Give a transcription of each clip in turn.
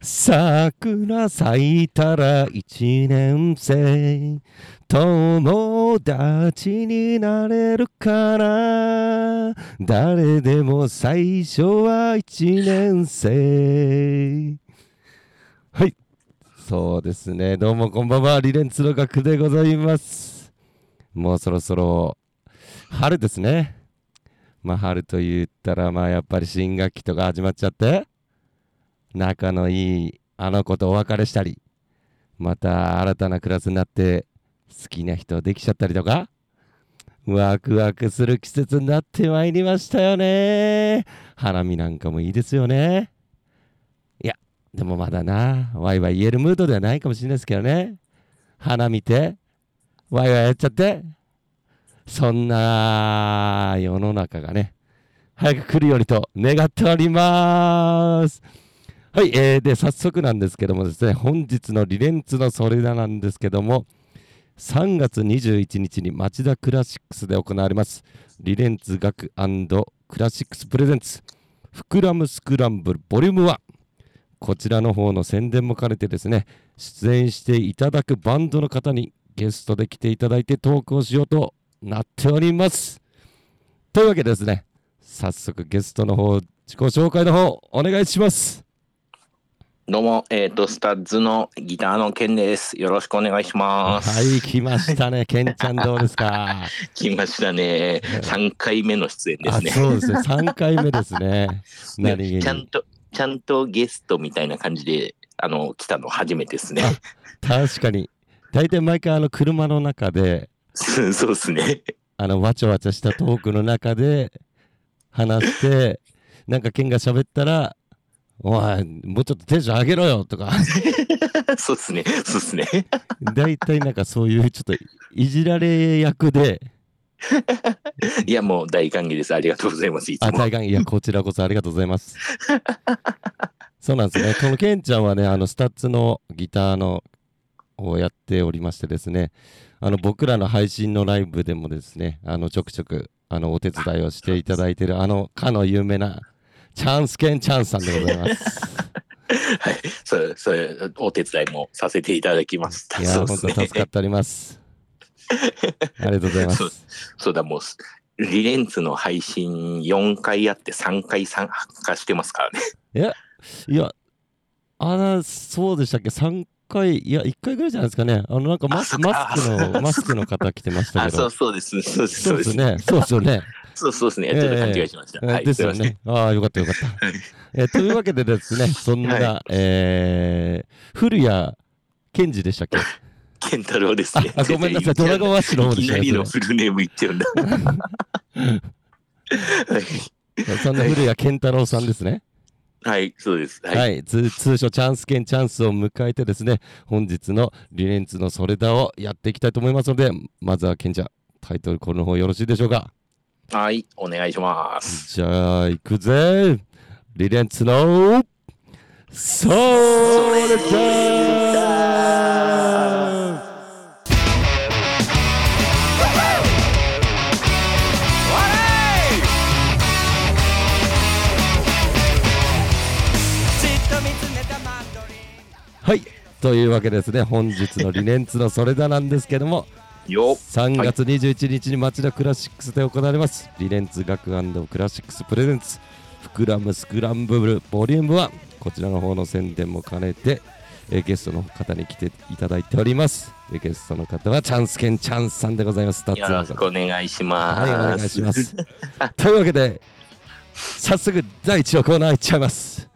桜咲いたら一年生。友達になれるかな。誰でも最初は一年生。はい。そうですね。どうもこんばんは。リレンツの学でございます。もうそろそろ春ですね。まあ春と言ったらまあやっぱり新学期とか始まっちゃって。仲のいいあの子とお別れしたりまた新たなクラスになって好きな人できちゃったりとかワクワクする季節になってまいりましたよね。花見なんかもいいですよね。いやでもまだなワイワイ言えるムードではないかもしれないですけどね。花見てワイワイやっちゃってそんな世の中がね早く来るようにと願っております。はい、えー、で早速なんですけどもですね本日のリレンツのそれだなんですけども3月21日に町田クラシックスで行われますリレンツ学クラシックスプレゼンツ膨らむスクランブルボリューム1こちらの方の宣伝も兼ねてですね出演していただくバンドの方にゲストで来ていただいてトークをしようとなっております。というわけでですね早速ゲストの方自己紹介の方お願いします。どうも、えっ、ー、と、スタッズのギターのケンです。よろしくお願いします。はい、来ましたね。ケンちゃんどうですか？来ましたね。3回目の出演ですね。そうですね。3回目ですね。何ちゃんと、ちゃんとゲストみたいな感じで、あの、来たの初めてですね。確かに。大体毎回、あの、車の中で、そうですね。あの、わちゃわちゃしたトークの中で話して、なんかケンが喋ったら、おい、もうちょっとテンション上げろよとか。そうっすね、そうっすね。大体なんかそういうちょっといじられ役で。いや、もう大歓迎です。ありがとうございます。あ、大歓迎。いや、こちらこそありがとうございます。そうなんですね。このケンちゃんはね、あの、スタッツのギターのをやっておりましてですね、あの、僕らの配信のライブでもですね、あの、ちょくちょく、あの、お手伝いをしていただいてる、あの、かの有名な、チャンスケンチャンスさんでございます。はい、それ、それ、お手伝いもさせていただきます。いや、本当助かっております。ありがとうございます。そうだ、もう、リレンツの配信4回やって3回参加してますからね。いや、いや、あら、そうでしたっけ ?3 回、いや、1回ぐらいじゃないですかね。あの、なんかマスマスクの、マスクの方来てましたけど。そうそうです。そうです。そうですね。そうですよね。そうそうですね。ちょっと勘違いしました。はい、ですよね。ああ、よかったよかった。えー、というわけでですね、そんな、はい、えー、古谷健二でしたっけ？健太郎ですね。あ、ごめんなさい、ドラゴンワッシュの方でしたね。いきなりのフルネーム言っちゃうんだ。はい。そんな古谷健太郎さんですね。はい、そうです。はい、はい、通称チャンス券チャンスを迎えてですね、本日のリレンツのそれだをやっていきたいと思いますので、まずはケンちゃん、タイトルコールの方よろしいでしょうか？はい、お願いします。じゃあ、行くぜ。リレンツの、それだはい。というわけですね、本日のリネンツのそれだなんですけども、3月21日に町田クラシックスで行われます、リレンツ学クラシックスプレゼンツ、膨らむスクランブルボリューム1、こちらの方の宣伝も兼ねて、えゲストの方に来ていただいております。ゲストの方はチャンスケンチャンスさんでございます。よろしくお願いします。はい、お願いします。というわけで、早速第1のコーナーいっちゃいます。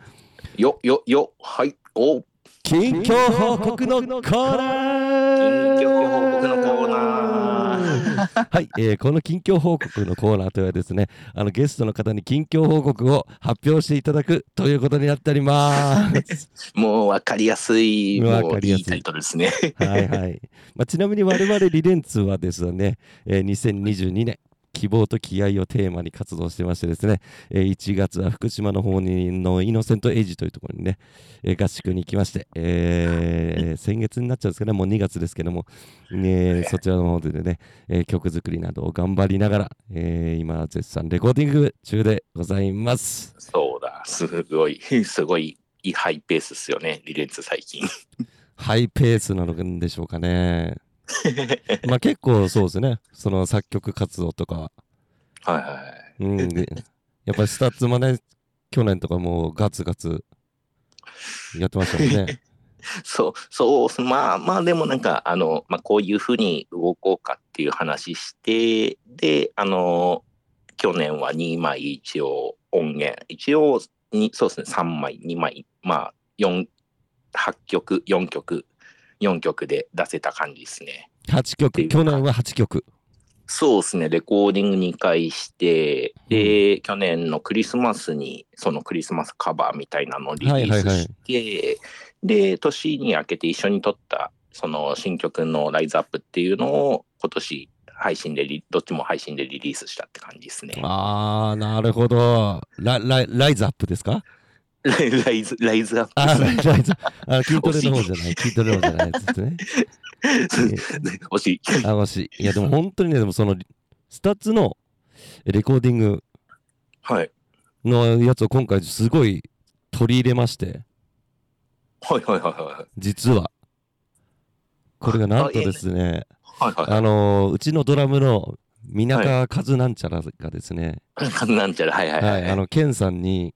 よ、よ、よ、はい、お近況報告のコーナー近況報告のコー。ナーはい、えー、この近況報告のコーナーとはですねあのゲストの方に近況報告を発表していただくということになっております。もう分かりやすい分かりやすい。タイトルですね。はいはい、まあ、ちなみに我々リレンツはですね、えー、2022年希望と気合をテーマに活動してましてですね、えー、1月は福島の方にのイノセントエイジというところにね、えー、合宿に行きまして、えー、先月になっちゃうんですかね、もう2月ですけども、えー、そちらの方でね、えー、曲作りなどを頑張りながら、えー、今絶賛レコーディング中でございます。そうだ、すごい、すごいいハイペースっすよね、リレンツ最近。ハイペースなのでしょうかね。まあ結構そうですね。その作曲活動とか。はいはい。うん。でやっぱりスタッツもね、去年とかもうガツガツやってましたもんね。そう、そうまあまあでもなんか、あの、まあこういうふうに動こうかっていう話して、で、あの、去年は2枚一応音源、一応に、そうですね、3枚、2枚、まあ4、8曲、4曲、4曲で出せた感じですね。8曲。去年は8曲。そうですね、レコーディング2回して、で、去年のクリスマスに、そのクリスマスカバーみたいなのをリリースして、で、年に明けて一緒に撮った、その新曲のライズアップっていうのを、今年配信でリ、どっちも配信でリリースしたって感じですね。あー、なるほど。ララライズアップですか？ライライズ、ライズアップあライズあ筋トレの方じゃない。筋トレの方じゃないやつですね。惜しい。あ、もし。いや、でも本当にね、でもその、スタッツのレコーディングはい。のやつを今回すごい取り入れまして、はいはいはいはい。実は。これがなんとですね、はいはいあのーうちのドラムのみなかかずなんちゃらがですね、はい。なんちゃら、はいはいは、はいい。あの、ケンさんに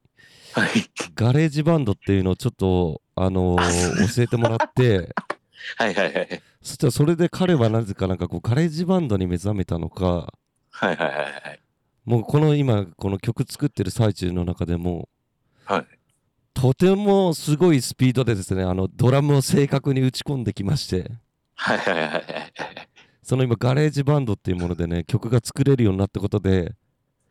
はい GarageBand っていうのをちょっと、あのー教えてもらって、はいはいはい。そしたらそれで彼はなぜかなんかこう GarageBand に目覚めたのか、はいはいはいはい。もうこの今、この曲作ってる最中の中でも、はい。とてもすごいスピードでですね、あのドラムを正確に打ち込んできまして、はいはいはいはい。その今 GarageBand っていうものでね、曲が作れるようになったことで、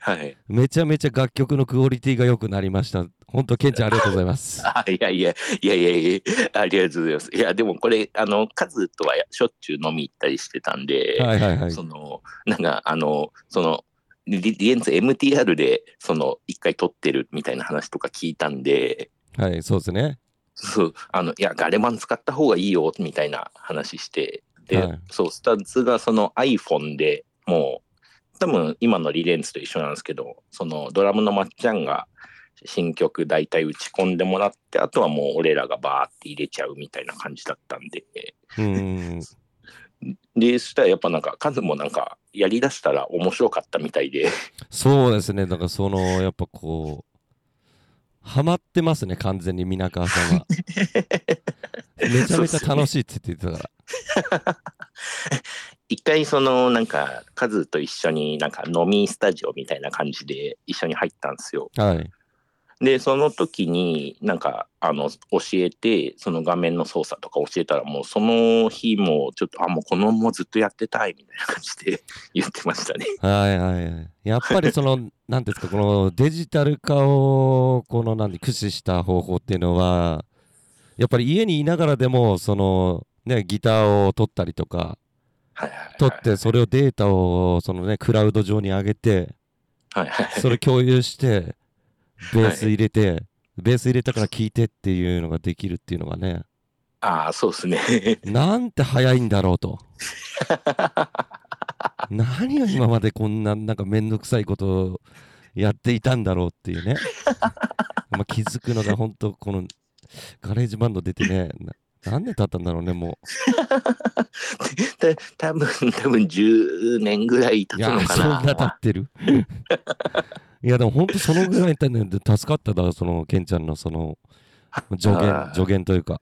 はい。めちゃめちゃ楽曲のクオリティが良くなりました。本当、ケンちゃんありがとうございます。あいやいや、いやいやいや、ありがとうございます。いや、でもこれ、あの、カズとはしょっちゅう飲み行ったりしてたんで、はいはいはい。その、なんか、あの、その、リリエンツ MTR で、その、一回録ってるみたいな話とか聞いたんで、はい、そうですね。そう、あの、いや、ガレバン使った方がいいよ、みたいな話して、で、はいそう、スタッツがその iPhone でもう、多分今のリレンツと一緒なんですけど、そのドラムのまっちゃんが新曲大体打ち込んでもらって、あとはもう俺らがバーって入れちゃうみたいな感じだったんで、うん。で、そしたらやっぱなんか、カズもなんか、やりだしたら面白かったみたいで、そうですね。だからその、やっぱこう、ハマってますね、完全に皆川さんは。めちゃめちゃ楽しいって言ってたか一回そのなんか、カズと一緒になんか飲みスタジオみたいな感じで一緒に入ったんですよ。ら。はい。で、その時になんか、あの、教えて、その画面の操作とか教えたら、もうその日もちょっと、あ、もうこのままずっとやってたいみたいな感じで言ってましたね。はいはいはい。やっぱりその、なんですか、このデジタル化を、この、なんで、駆使した方法っていうのは、やっぱり家にいながらでも、その、ね、ギターを取ったりとか。取って、それをデータを、そのね、クラウド上に上げて、はいはい。それ共有して、ベース入れて、ベース入れたから聴いてっていうのができるっていうのがね、ああ、そうですね。なんて早いんだろうと。何を今までこんななんかめんどくさいことをやっていたんだろうっていうね。まあ気づくのが本当この GarageBand 出てね、な何年経ったんだろうね、も た多分多分10年ぐらい経つのかそんな経な。ってる。いや、でも本当そのぐらいだねで助かっただ、そのケンちゃんのその助言助言というか。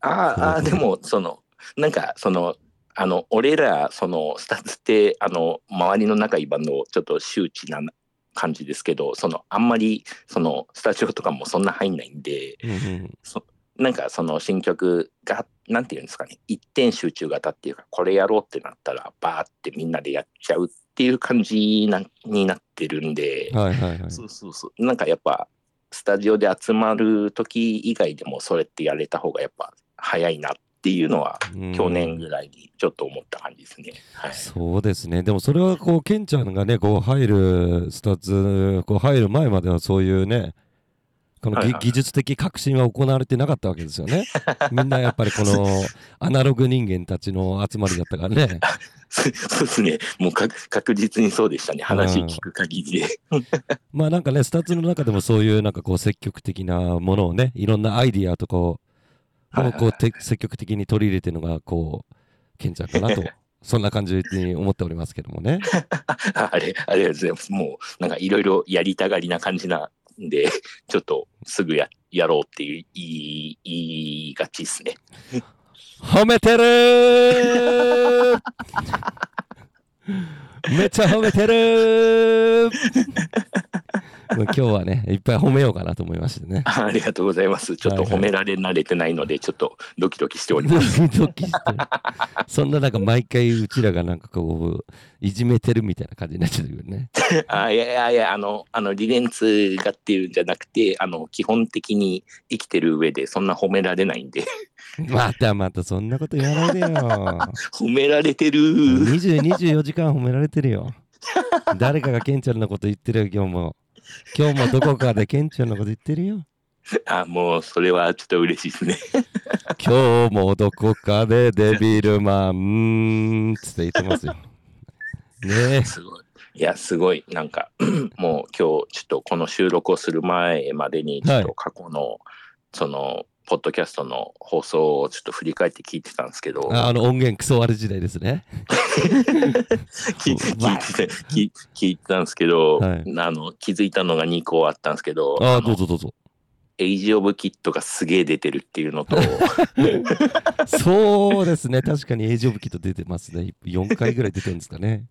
あああ、でも、その、なんか、その、あの、俺ら、その、スタッツって、あの、周りの仲いいバンド、ちょっと周知な感じですけど、その、あんまり、その、スタジオとかもそんな入んないんで、うんうんなんか、その新曲が、なんていうんですかね、一点集中型っていうか、これやろうってなったら、バーってみんなでやっちゃうっていう感じなになってるんで、はいはいはい。そうそうそう。なんかやっぱ、スタジオで集まる時以外でもそれってやれた方がやっぱ早いなっていうのは、うん去年ぐらいにちょっと思った感じですね。はい。そうですね。でもそれはこう、ケンちゃんがね、こう入る、スタッツ、こう入る前まではそういうね、このはいはいぎ技術的革新は行われてなかったわけですよね。みんなやっぱりこの アナログ人間たちの集まりだったからね。そうですね。もうか確実にそうでしたね。話聞く限りで。まあなんかね、スタッツの中でもそういうなんかこう積極的なものをね、いろんなアイディアとかをこうて積極的に取り入れてるのがこう、ケンちゃんかなと、そんな感じに思っておりますけどもね。ああれ、ありがとうございます。もう、なんかいろいろやりたがりな感じなんで、ちょっとすぐややろうっていう言い言いがちですね。褒めてるー めっちゃ褒めてる今日はね、いっぱい褒めようかなと思いましてね。あ ありがとうございます。ちょっと褒められ慣れてないので、ちょっとドキドキしております。ドキドキしてるそんななんか毎回うちらがなんかこう、いじめてるみたいな感じになっちゃうよね。あいやいやいや、あの、あの、リレンツがっていうんじゃなくて、あの、基本的に生きてる上でそんな褒められないんで、またまたそんなこと言わないでよ。褒められてる。20、24時間褒められてるよ。誰かがケンちゃんのこと言ってるよ、今日も。今日もどこかでケンちゃんのこと言ってるよ。あ、もう、それはちょっと嬉しいですね。今日もどこかでデビルマンつって言ってますよ。ねえ。すごい。いや、すごい。なんか、もう今日、ちょっとこの収録をする前までに、ちょっと過去の、その、ポッドキャストの放送をちょっと振り返って聞いてたんですけど、ああの音源クソ悪時代ですね。聞い 聞いてた聞い聞いてたんですけど、はいあの気づいたのが2個あったんですけど、ああ、のどうぞどうぞ。エイジ・オブ・キットがすげえ出てるっていうのと、そうですね。確かにエイジオブキット出てますね。4回ぐらい出てるんですかね。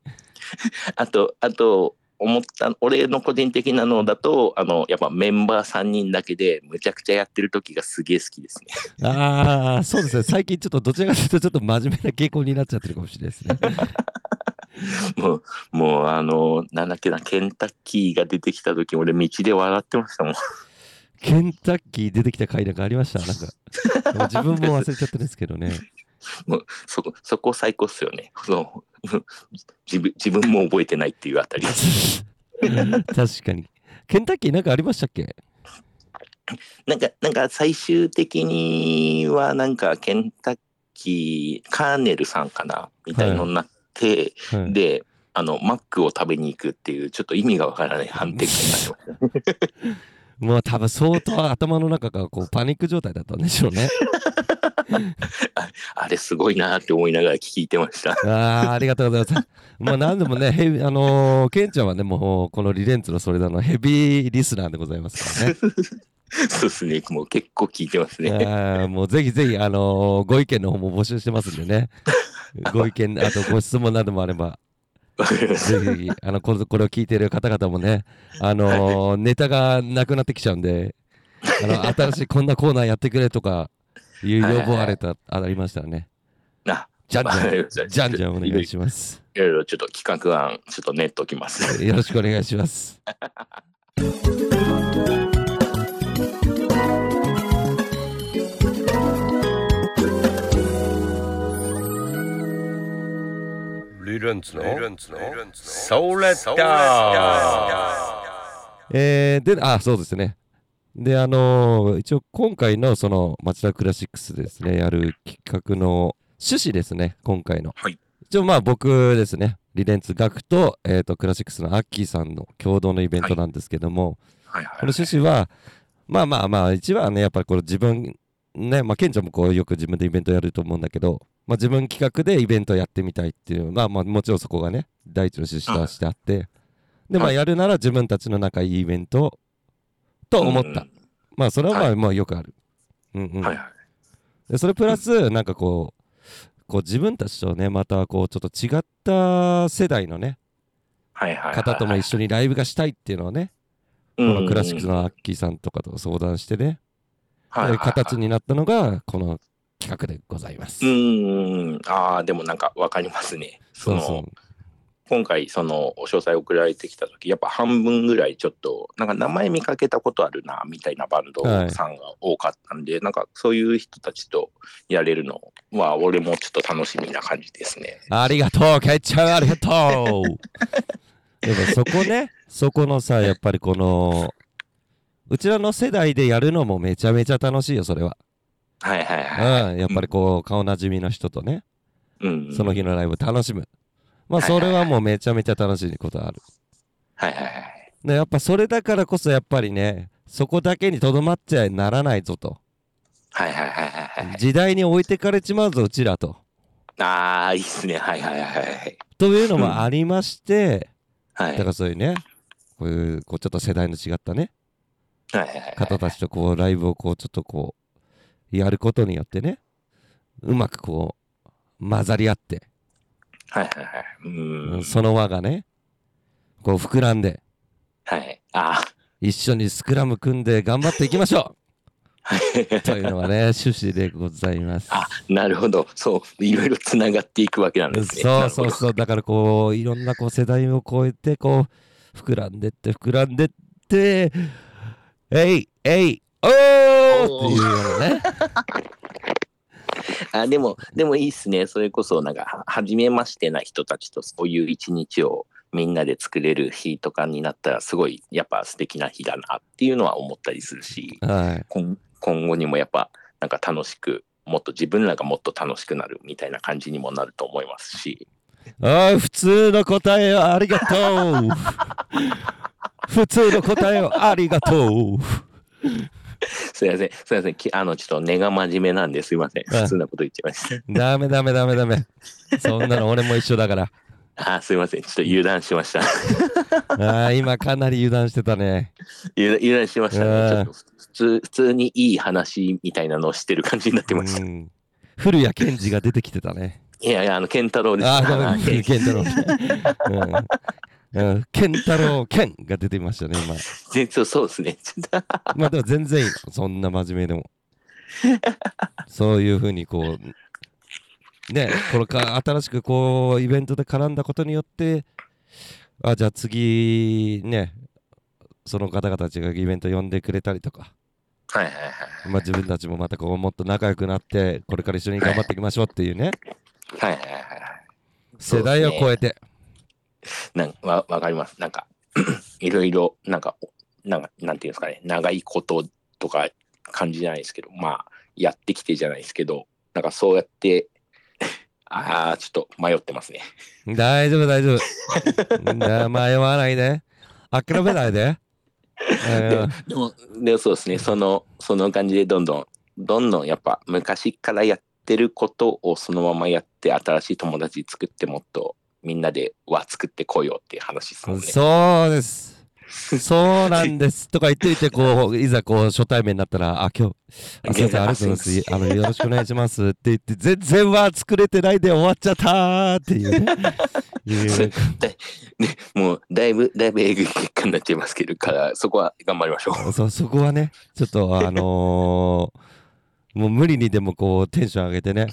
あと、あと、思った、俺の個人的なのだと、あの、やっぱメンバー3人だけでむちゃくちゃやってる時がすげえ好きですね。ああ、そうですね。最近ちょっとどちらかというとちょっと真面目な傾向になっちゃってるかもしれないですね。もう、もう、あの、なんだっけな、ケンタッキーが出てきた時、俺道で笑ってましたもん。ケンタッキー出てきた回なんかありました？なんか。自分も忘れちゃったんですけどね。そこ、そこ最高っすよね。その自分自分も覚えてないっていうあたり。確かに。ケンタッキーなんかありましたっけ？なんか、なんか最終的には、なんか、ケンタッキー、カーネルさんかなみたいのになって、はい、で、あの、マックを食べに行くっていう、ちょっと意味がわからない判定になってました。もう多分相当頭の中がこうパニック状態だったんでしょうね。あれすごいなって思いながら聞いてました。ああ、ありがとうございます。まあ何でもね、ヘビあのーケンちゃんはね、もうこのリレンツのそれだのヘビーリスナーでございますからね。そうですね。もう結構聞いてますね。あーもうぜひぜひ、あのーご意見の方も募集してますんでね。ご意見、あとご質問などもあれば。ぜひあのこれこれを聞いている方々もね、あのーネタがなくなってきちゃうんで、あの 新しいこんなコーナーやってくれとかいう要望あれた、ありましたらね、あ、じゃんじゃん、じゃんじゃんお願いします。いろいろちょっと企画案、ちょっと練っときます。よろしくお願いします。リレンツの？ソーレッダえー、で、あ、そうですね。で、あのー一応今回のその町田クラシックスですね、やる企画の趣旨ですね、今回の。はい。一応まあ僕ですね、リレンツ学と,、えー、とクラシックスのアッキーさんの共同のイベントなんですけども、はいはいこの趣旨は、まあまあまあ、一番はね、やっぱりこれ自分、ね、まあ、ケンちゃんもこうよく自分でイベントやると思うんだけど、まあ自分企画でイベントやってみたいっていうのは、まあもちろんそこがね、第一の趣旨としてあって、で、まあはいやるなら自分たちの仲いいイベントと思った。うんまあそれはまあ、はいまあよくある。うんうん。はいはい。でそれプラス、なんかこう、こう自分たちとね、またこうちょっと違った世代のね、はいはいはい。方とも一緒にライブがしたいっていうのをね、ここのクラシックスのアッキーさんとかと相談してね、はい形になったのがこの企画でございます。うーん。ああ、でもなんかわかりますね。そのそうそう。今回、その、お詳細送られてきた時やっぱ半分ぐらいちょっと、なんか名前見かけたことあるな、みたいなバンドさんが多かったんで、なんかそういう人たちとやれるのは、俺もちょっと楽しみな感じですね。ありがとう、ケイちゃん、ありがとう。でもそこね、そこのさ、やっぱりこの、うちらの世代でやるのもめちゃめちゃ楽しいよそれは、はいはいはい。うん、やっぱりこう顔なじみの人とねうん。その日のライブ楽しむまあそれはもうめちゃめちゃ楽しいことあるはいはいはい。でやっぱそれだからこそやっぱりねそこだけにとどまっちゃならないぞとはいはいはいはいはい。時代に置いてかれちまうぞうちらとああ、いいっすね。はいはいはいはい。というのもありまして、はい。だからそういうねこういうこうちょっと世代の違ったねはいはいはい。方たちとこうライブをこうちょっとこうやることによってねうまくこう混ざり合って、はいはいはい。うーん。その輪がねこう膨らんではい。あ一緒にスクラム組んで頑張っていきましょあ。うというのがね趣旨でございます。あ、なるほど。そう。いろいろつながっていくわけなんですね。そうそうう。そうだからこういろんなこう世代を超えてこう膨らんでって膨らんでってえいえいおーっていうね。あでも、でもいいっすね。それこそ、なんか、は初めましてな人たちとそういう一日をみんなで作れる日とかになったら、すごい、やっぱ素敵な日だなっていうのは思ったりするし、はい。今今後にもやっぱ、なんか楽しく、もっと自分らがもっと楽しくなるみたいな感じにもなると思いますし、ああ普通の答えをありがとう。普通の答えをありがとう すいません、すいません、きあの、ちょっと根が真面目なんですいません。あ普通なこと言っちゃいました。ダメダメダメダメ。そんなの俺も一緒だから。あすいません、ちょっと油断しました。ああ今かなり油断してたね。油断油断しましたうん。ね。ちょっと普通、普通にいい話みたいなのをしてる感じになってました。うん。古谷健二が出てきてたね。いやいや、あの、健太郎です。ああごめ健太郎。うんうん健太郎健が出てましたね今全然そうですね。まあでも全然いいのそんな真面目でもそういうふうにこうねこれか新しくこうイベントで絡んだことによってあじゃあ次ねその方々たちがイベント呼んでくれたりとか、はいはいはい。まあ、自分たちもまたこうもっと仲良くなってこれから一緒に頑張っていきましょうっていうねはいはいはいはい。世代を超えてなんわわかります。なんか、いろいろ、なんか、なんか、なんていうんですかね、長いこととか感じじゃないですけど、まあ、やってきてじゃないですけど、なんかそうやって、ああ、ちょっと迷ってますね。大丈夫大丈夫。な迷わないで。諦めないで、え ーでも、でもそうですね、その、その感じでどんどん、どんどんやっぱ昔からやってることをそのままやって、新しい友達作ってもっとみんなで輪作ってこようっていう話ですもんね。そうです。そうなんです。とか言っていて、こう、いざこう、初対面になったら、あ、今日、あすいません、ありがとうございます。あの、よろしくお願いしますって言って、全然は作れてないで終わっちゃったーっていうね。ね、もうだいぶ、だいぶえぐい結果になっちゃいますけど、から、そこは頑張りましょう。そうそこはね、ちょっと、あのーもう無理にでもこう、テンション上げてね。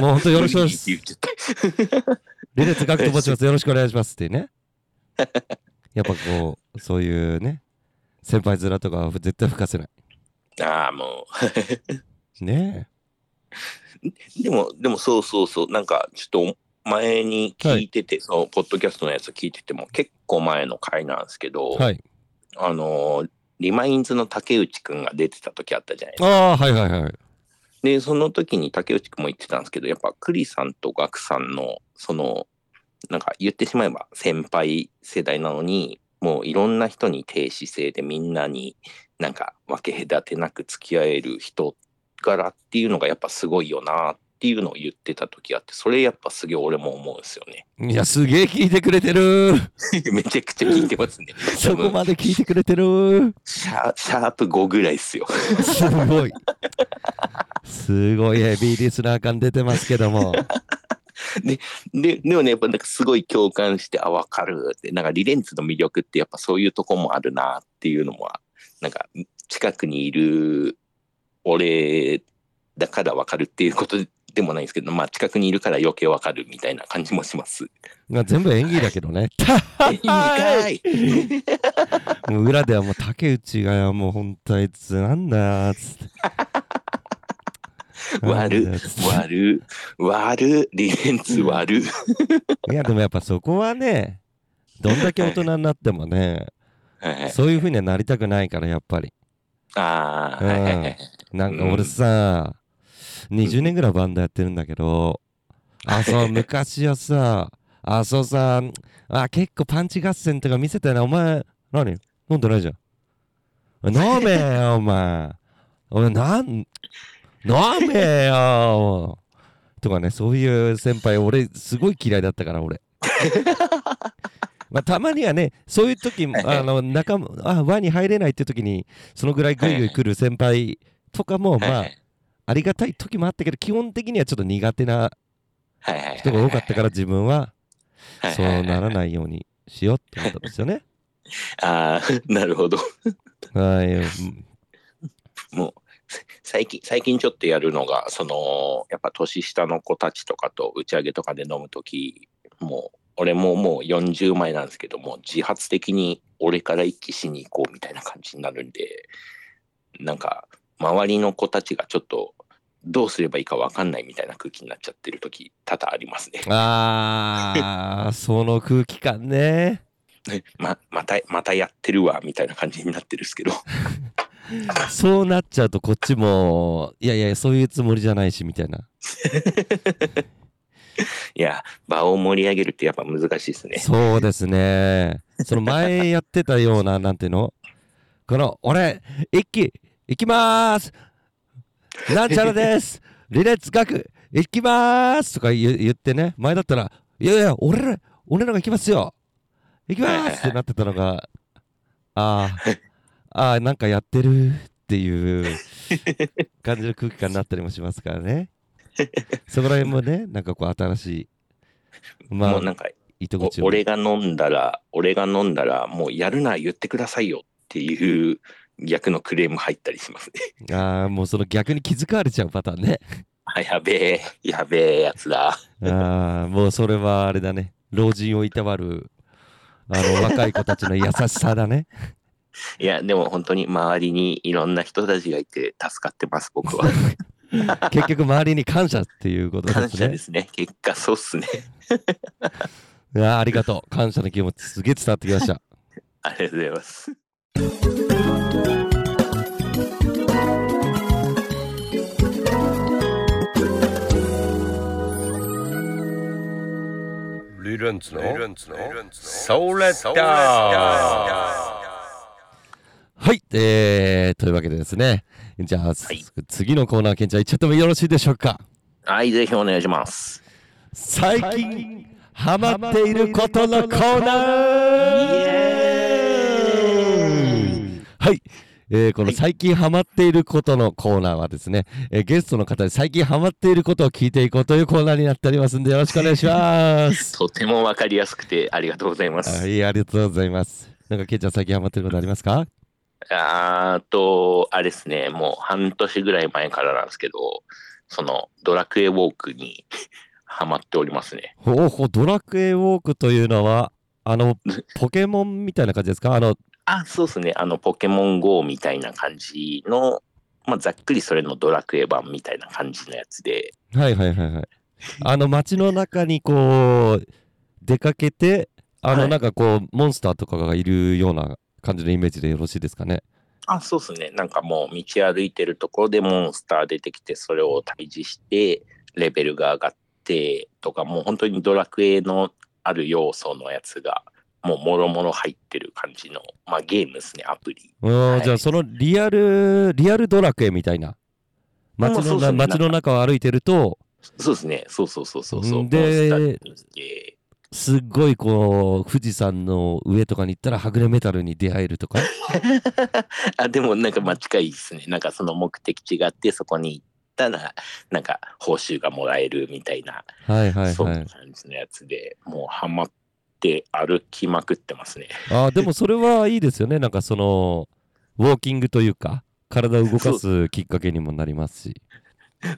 もう本当よろしくお願いします。レッツ学徒持ちます。よろしくお願いしますっていうね。やっぱこう、そういうね、先輩面とかは絶対吹かせない。ああ、もねう。でも、でもそうそうそう、なんか、ちょっと前に聞いてて、その、ポッドキャストのやつ聞いてても、結構前の回なんですけど、え。はい。あのー、リマインズの竹内くんが出てた時あったじゃないですか。ああ、はいはいはい。で、その時に竹内くんも言ってたんですけど、やっぱ栗さんとガクさんの、その、なんか言ってしまえば先輩世代なのに、もういろんな人に低姿勢でみんなになんか分け隔てなく付き合える人柄っていうのがやっぱすごいよなっていうのを言ってた時あって、それやっぱすげえ俺も思うんですよね。いや、すげえ聞いてくれてる。めちゃくちゃ聞いてますね。そこまで聞いてくれてる。シャシャープ5ぐらいっすよ。すごい。すごいヘビーリスナー感出てますけども。で、でもね、やっぱなんかすごい共感して、あ、わかるって、なんかリレンツの魅力ってやっぱそういうとこもあるなっていうのも、なんか近くにいる俺だからわかるっていうことでもないんですけど、まあ近くにいるから余計わかるみたいな感じもします。まあ全部演技だけどね。い 裏ではもう竹内がもう本当あいつなんだよつって。割る割る、割る、リレンツ割る。いやでもやっぱそこはね、どんだけ大人になってもね、そういう風にはなりたくないから、やっぱり。ああ、うんはいはいはい。なんか俺さ、20年ぐらいバンドやってるんだけど、あ、そう、昔はさ、あ、そうさ、あ、結構パンチ合戦とか見せたよな。お前、何？飲んでないじゃん。飲めよ、お前。お前、なん、飲めよ。とかね、そういう先輩、俺、すごい嫌いだったから、俺。まあ、たまにはね、そういう時 あの仲間あ輪に入れないって時に、そのぐらいグイグイ来る先輩とかも、まあ、ありがたい時もあったけど、基本的にはちょっと苦手な人が多かったから、自分ははいそうならないようにしようって思ったんですよね。ああ、なるほど。はい。うんもう、せ 最近、最近ちょっとやるのが、その、やっぱ年下の子たちとかと打ち上げとかで飲むとき、もう、俺ももう40前なんですけども、自発的に俺から一気しに行こうみたいな感じになるんで、なんか、周りの子たちがちょっと、どうすればいいか分かんないみたいな空気になっちゃってる時多々ありますね。あー、その空気感ね。ままたまたやってるわみたいな感じになってるんですけど そうなっちゃうと、こっちも、いやいや、そういうつもりじゃないし、みたいな。いや場を盛り上げるってやっぱ難しいですね。そうですね。その前やってたような、なんていうの？この、俺、一気、行きまーす！なんちゃらです！リレッツ学、行きまーす！とか言言ってね、前だったら、いやいや、俺ら、俺らが行きますよ！行きまーす！ってなってたのが、あー、あー、なんかやってるっていう感じの空気感になったりもしますからね。そこら辺もね、なんかこう新しい、まあもうな、んかお糸口を俺が飲んだら、俺が飲んだら、もうやるな、言ってくださいよっていう逆のクレーム入ったりしますね。ああ、もうその逆に気づかれちゃうパターンね。あ、やべえ、やべえやつだ。ああ、もうそれはあれだね。老人をいたわる、あの、若い子たちの優しさだね。いや、でも本当に周りにいろんな人たちがいて助かってます、僕は。結局周りに感謝っていうことですね感謝で。すね。結果、そうっすね。あーありがとう。感謝の気持ちすげえ伝わってきました。ありがとうございます。リレンツの？ソーレッダーはい、えー、というわけでですね。じゃあ、早速次のコーナー、ケンちゃん、いっちゃってもよろしいでしょうか？はい、ぜひお願いします。最近、ハマっていることのコーナーはい。えーこの最近ハマっていることのコーナーはですね、えーゲストの方に最近ハマっていることを聞いていこうというコーナーになっておりますんでよろしくお願いします。とてもわかりやすくてありがとうございます。はい、ありがとうございます。なんかケンちゃん最近ハマっていることありますか？あーと、あれですね、もう半年ぐらい前からなんですけど、そのドラクエウォークに ハマっておりますね。ほうほう、ドラクエウォークというのは、あの、ポケモンみたいな感じですか？あの、あ、そうですね、あの、ポケモン GO みたいな感じの、まあ、ざっくりそれのドラクエ版みたいな感じのやつで、はいはいはいはい。あの街の中にこう出かけて、あはい。のなんかこうモンスターとかがいるような感じのイメージでよろしいですかね？あ、そうですね、なんかもう道歩いてるところでモンスター出てきて、それを退治して、レベルが上がってとか、もう本当にドラクエのある要素のやつが、もうもろもろ入ってる感じの、まあゲームですね、アプリ。うん、はいじゃあそのリアル、リアルドラクエみたいな。街のなもうそうそう街の中を歩いてると、そうですね、そうそうそうそうそう。ですっごいこう、富士山の上とかに行ったらはぐれメタルに出会えるとか？あでもなんかまあ近いですね。なんかその目的地があってそこに行ったらなんか報酬がもらえるみたいな、はいはいそんはい。な感じのやつでもうハマって歩きまくってますね。あーでもそれはいいですよね。なんかその、ウォーキングというか、体を動かすきっかけにもなりますし。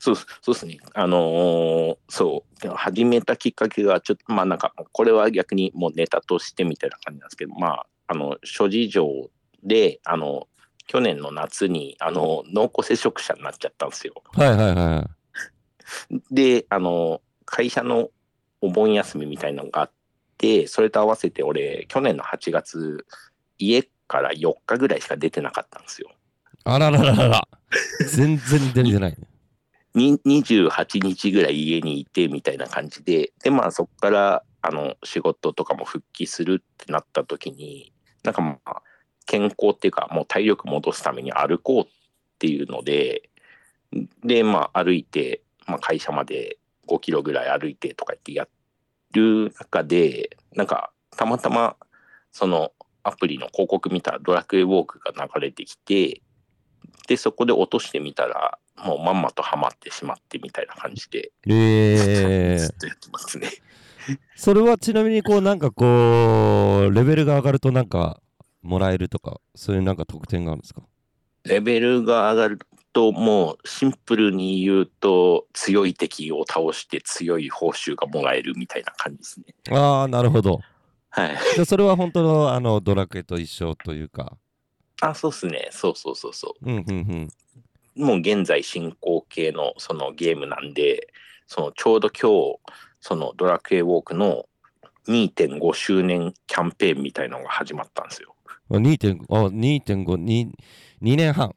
そうそうですね。あのーそう始めたきっかけがちょっとまあなんかこれは逆にもうネタとしてみたいな感じなんですけどまああの諸事情であの去年の夏にあの濃厚接触者になっちゃったんですよ。はいはいはい。で、あの、会社のお盆休みみたいなのがあって、それと合わせて俺、去年の8月、家帰から4日ぐらいしか出てなかったんですよ。あららららら。全然出てない。に28日ぐらい家にいてみたいな感じで、で、まあそこからあの仕事とかも復帰するってなった時に、なんかまあ健康っていうかもう体力戻すために歩こうっていうので、で、まあ歩いて、まあ会社まで5キロぐらい歩いてとかってやる中で、なんかたまたまそのアプリの広告見たらドラクエウォークが流れてきて、で、そこで落としてみたら、もうまんまとハマってしまってみたいな感じで、えーずっ、とやってますね。それはちなみにこうなんかこうレベルが上がるとなんかもらえるとかそういうなんか特典があるんですか？レベルが上がると、もうシンプルに言うと、強い敵を倒して強い報酬がもらえるみたいな感じですね。ああなるほどはい。でそれは本当のあのドラクエと一緒というかあ、そうっすね。そうそうそうそうんうんうんう。もう現在進行形のそのゲームなんで、そのちょうど今日、そのドラクエウォークの2.5周年キャンペーンみたいなのが始まったんですよ。あ2.5あ2.5 2 2年半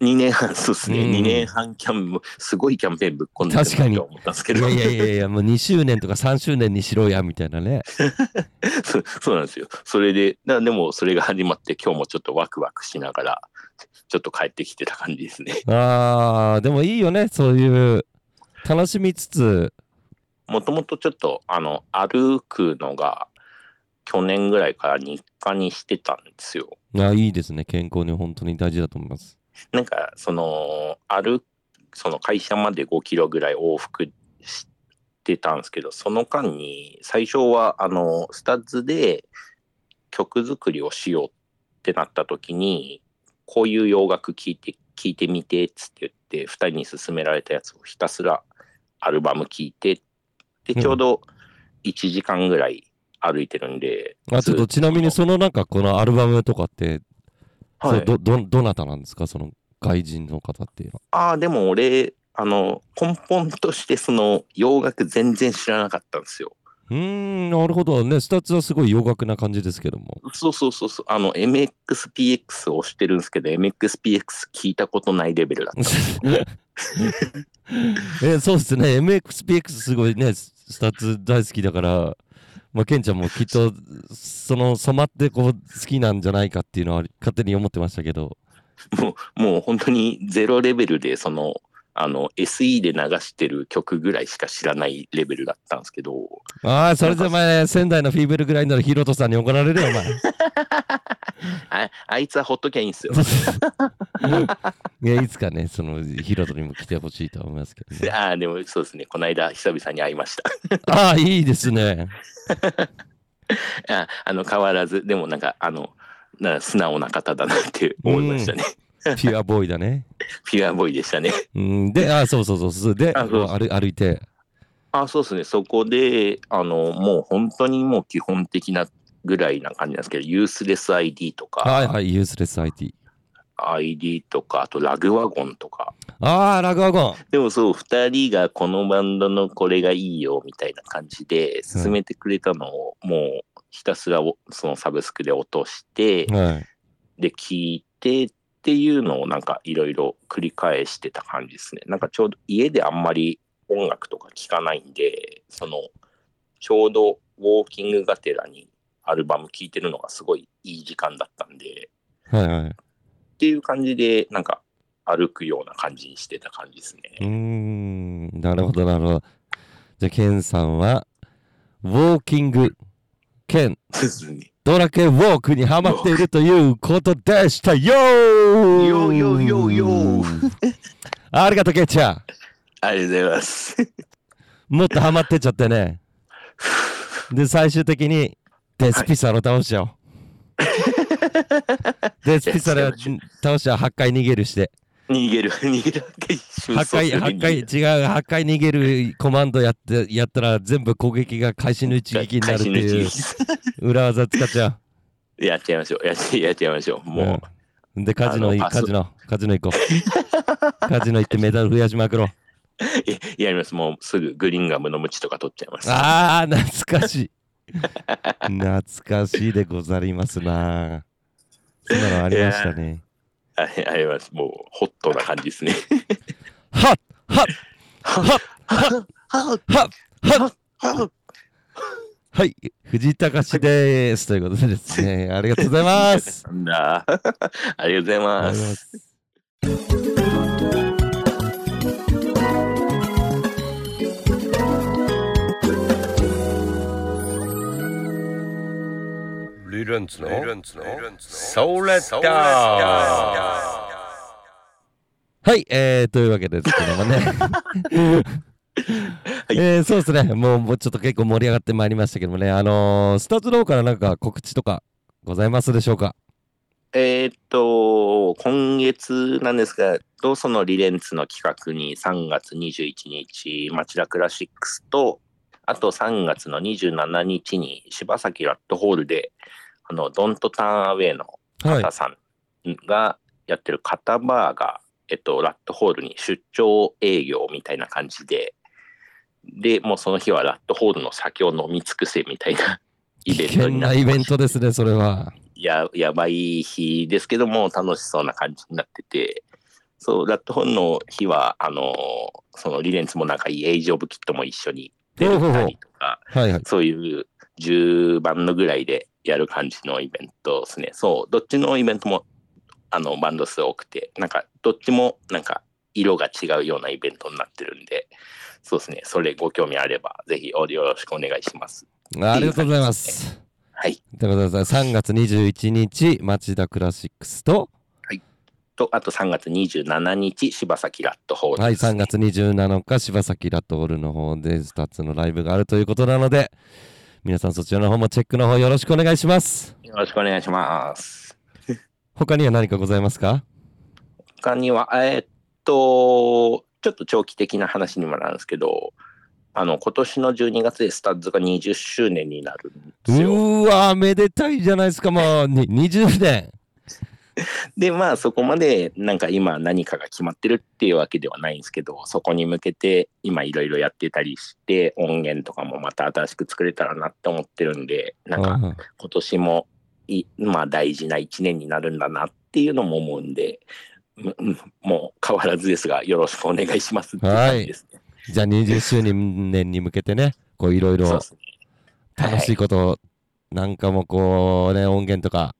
2年半、そうですね。うん2年半キャン、すごいキャンペーンぶっ込んでる確かになと思ったんですけど。いやいやいやもう2周年とか3周年にしろやみたいなね そうそうなんですよ。それで、だでもそれが始まって、今日もちょっとワクワクしながら、ちょっと帰ってきてた感じですね。あーでもいいよねそういう楽しみつつもともとちょっと、あの、歩くのが、去年ぐらいから日課にしてたんですよ。あいいですね健康に本当に大事だと思いますなんか、その、歩その会社まで5キロぐらい往復してたんですけど、その間に、最初は、あの、スタッズで曲作りをしようってなった時に、こういう洋楽聴いて、聴いてみて、つって言って、二人に勧められたやつをひたすらアルバム聴いて、で、ちょうど1時間ぐらい歩いてるんで、あちょっとちなみにそのなんかこのアルバムとかって、はい。どどどなたなんですか？その外人の方っていうのああ、でも俺、あの、根本としてその洋楽全然知らなかったんですよ。うーんなるほど。ねスタッツはすごい洋楽な感じですけども。そうそうそうそう。あの、MXPX をしてるんですけど、MXPX 聞いたことないレベルだった。えそうですね。MXPX すごいねススタッツ大好きだから。まあケンちゃんもきっとその染まってこう好きなんじゃないかっていうのは勝手に思ってましたけど。もう、もう本当にゼロレベルで、その、あの、SE で流してる曲ぐらいしか知らないレベルだったんですけど、ああそれじゃお前仙台のフィーブルぐらいのヒロトさんに怒られるよお前 ああいつはほっときゃいいんですよ。いやいつかねそのヒロトにも来てほしいとは思いますけどねああ、でもそうですね。この間、久々に会いました。ああいいですね ああの、変わらず、でもなんか、あの、な素直な方だなって思いましたね。ピュアボーイだね。フィアボーイでしたね。うん。であそうそうそうそう。であそう歩歩いて。あそうですね。そこで、あの、もう本当にもう基本的なぐらいな感じなんですけど、ユースレス ID とか、はいはいユースレス IT ID とか、あとラグワゴンとか。ああラグワゴン。でもそう、二人がこのバンドのこれがいいよみたいな感じで進めてくれたのを、もうひたすらおそのサブスクで落として、はい。で、聞いてっていうのをなんかいろいろ繰り返してた感じですね。なんかちょうど家であんまり音楽とか聞かないんで、その、ちょうどウォーキングがてらにアルバム聴いてるのがすごいいい時間だったんで、はいはいっていう感じで、なんか歩くような感じにしてた感じですうーね。んなるほどなるほどじゃあケンさんはウォーキング兼ですね。ドラクエウォークにハマっているということでしたよ。よよよよ。ありがとうケンちゃん。ありがとうございます。もっとハマってっちゃってね。で最終的にデスピサロ倒しちゃおう、デスピサロ倒しちゃう。8回逃げるして逃げる、逃げるだけ8回8回違う8回逃げるコマンドやってやったら全部攻撃が会心の一撃になるっていう裏技使っちゃ やっちゃいましょう。やっちゃいましょう。う、もう、うん。でカジノカジノカジノ行こう。カジノ行ってメダル増やしまくろう。ややります。もうすぐグリーンガムのムチとか取っちゃいます。あー懐かしい。懐かしいでござりますな。そんなのありましたね。ああります。もう、ホットな感じですね。はっはっははっははっはっははい、藤井隆です。ということでですね、ありがとうございます。なんだ。ありがとうございありがとうま。ございますす。リレンツの？ソーレッダーはい、えー、というわけでですけどもね。えー、そうですね。もう、もうちょっと結構盛り上がってまいりましたけどもね、あのー、スターズローからなんか告知とかございますでしょうか？えーっと、今月なんですが、とそのリレンツの企画に3月21日、町田クラシックスと、あと3月の27日に柴崎ラットホールで、あの、ドントターンアウェイのはい方。さんがやってるカタバーが、えっと、ラットホールに出張営業みたいな感じで、で、もうその日はラットホールの酒を飲み尽くせみたいな イベントになってなイベントですね、それは。ややばい日ですけども、楽しそうな感じになってて、そう、ラットホールの日は、あの、そのリレンツも仲いいエイジ・オブ・キットも一緒に出るたりとか、はいはい。そういう10番のぐらいでやる感じのイベントですね。そう、どっちのイベントもあのバンド数多くて、なんかどっちもなんか色が違うようなイベントになってるんで、そうですね、それご興味あれば、ぜひよろしくお願いします。ありがとうございます。はい。ということで、3月21日、町田クラシックスと、と、あと3月27日、柴崎ラットホールはい、ですね、3月27日、柴崎ラットホールの方で2つのライブがあるということなので、皆さんそちらの方もチェックの方よろしくお願いします。よろしくお願いします。他には何かございますか？他には、えーっと、ちょっと長期的な話にもなるんですけど、あの、今年の12月でスタッズが20周年になるんうですよ。ーわ、めでたいじゃないですか、もう、に20年。で、まあそこまでなんか今何かが決まってるっていうわけではないんですけど、そこに向けて今いろいろやってたりして、音源とかもまた新しく作れたらなって思ってるんで、なんかうん今年もい、まあ大事な一年になるんだなっていうのも思うんで、もう変わらずですが、よろしくお願いしますって感じですね。じゃあ20周年に向けてね、こういろいろ。楽しいこと、なんかもこうね、音源とか、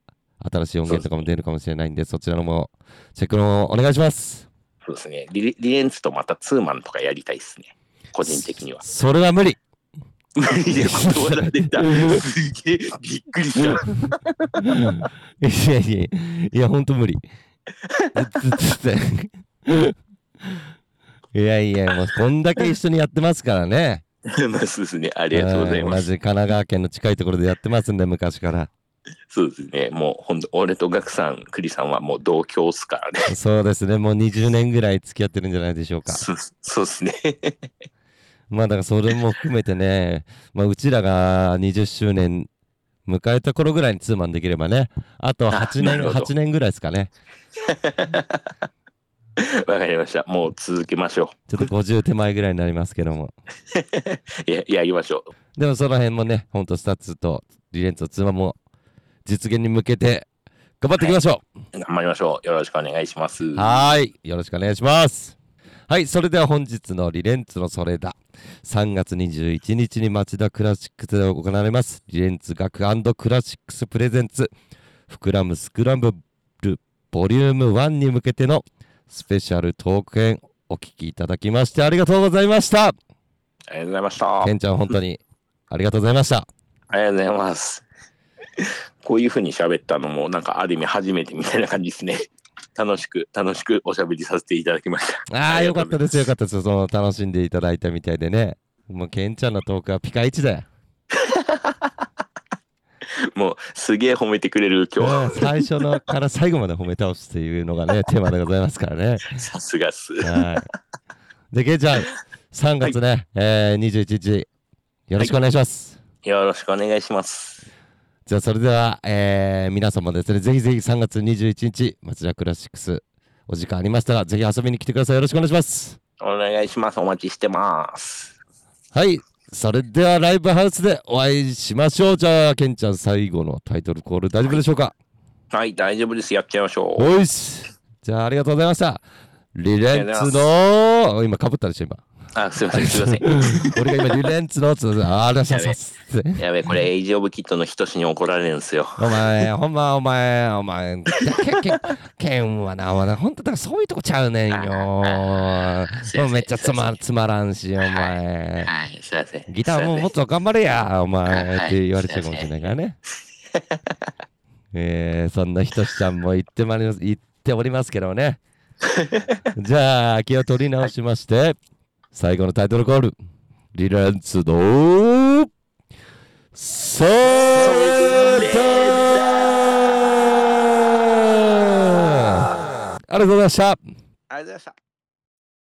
新しい音源とかも出るかもしれないんで、そちらのもチェックのお願いします。そうですね。リレリレンツとまたツーマンとかやりたいですね。個人的には。それは無理。無理で断られた。すげえ、びっくりした。いやいや、いや、ほんと無理。いやいや、もうこんだけ一緒にやってますからね。まあそうですね。ありがとうございます。じ神奈川県の近いところでやってますんで、昔から。そうですね。もう本当、俺とガクさん、クリさんはもう同郷っすからね。そうですね、もう20年ぐらい付き合ってるんじゃないでしょうか。そうそうですね。まあだからそれも含めてね、まあうちらが20周年迎えた頃ぐらいにツーマンできればね、あと8年、あなるほど8年ぐらいですかね。わかりました。もう続けましょちょっと50手前ぐらいになりますけども。う。ややりましょでもその辺もね、ほんとスタッツとリレンツとツーマンも実現に向けて頑張っていきましょう。う。頑張りましょう。よろしくお願いします。はーい。よろしくお願いします。はい。それでは本日のリレンツのそれだ。3月21日に町田クラシックスで行われます。リレンツ学クラシックスプレゼンツ。膨らむスクランブルボリューム1に向けてのスペシャルトーク編お聞きいただきましてありがとうございました。ありがとうございました。あケンちゃん本当にありがとうございました。りがとうございます。こういうふうに喋ったのも、なんかある意味初めてみたいな感じですね。楽しく、楽しくおしゃべりさせていただきました。ああ、よかったです、よかったです。その楽しんでいただいたみたいでね。もうケンちゃんのトークはピカイチだよ。もう、すげえ褒めてくれる今うん最初のから最後まで褒め倒すっていうのがね、テーマでございますからね。日。さすがっす。はい。で、ケンちゃん、3月ね、えー、21日、よろしくお願いします。よろしくお願いします。じゃあ、それでは、えー、皆様ですね、ぜひぜひ3月21日、町田クラシックス、お時間ありましたら、ぜひ遊びに来てください。よろしくお願いします。お願いします。お待ちしてます。はい。それでは、ライブハウスでお会いしましょう。じゃあ、ケンちゃん、最後のタイトルコール大丈夫でしょうか？はい、大丈夫です。やっちゃいましょう。おいっす。じゃあ、ありがとうございました。リレンツの、今かぶったでしょ、今。あ、すいません、すいません。俺が今、リレンツのつあらさす。やべえ、これ、エイジオブキットの人志に怒られるんですよ。お前、ほんま、お前、お前、ケン、ケン、ケンはな、お前、ほんと、だからそういうとこちゃうねんよ。めっちゃつま、つまらんし、お前。はい、すいません。ギターももっと頑張れや、お前、はいって言われちゃうかもしれないからね。えー、そんなひとしちゃんも言ってまいります、言っておりますけどね。じゃあ、気を取り直しまして、最後のタイトルコール、リレンツの、ソーレタありがとうございました。ありがとうございました。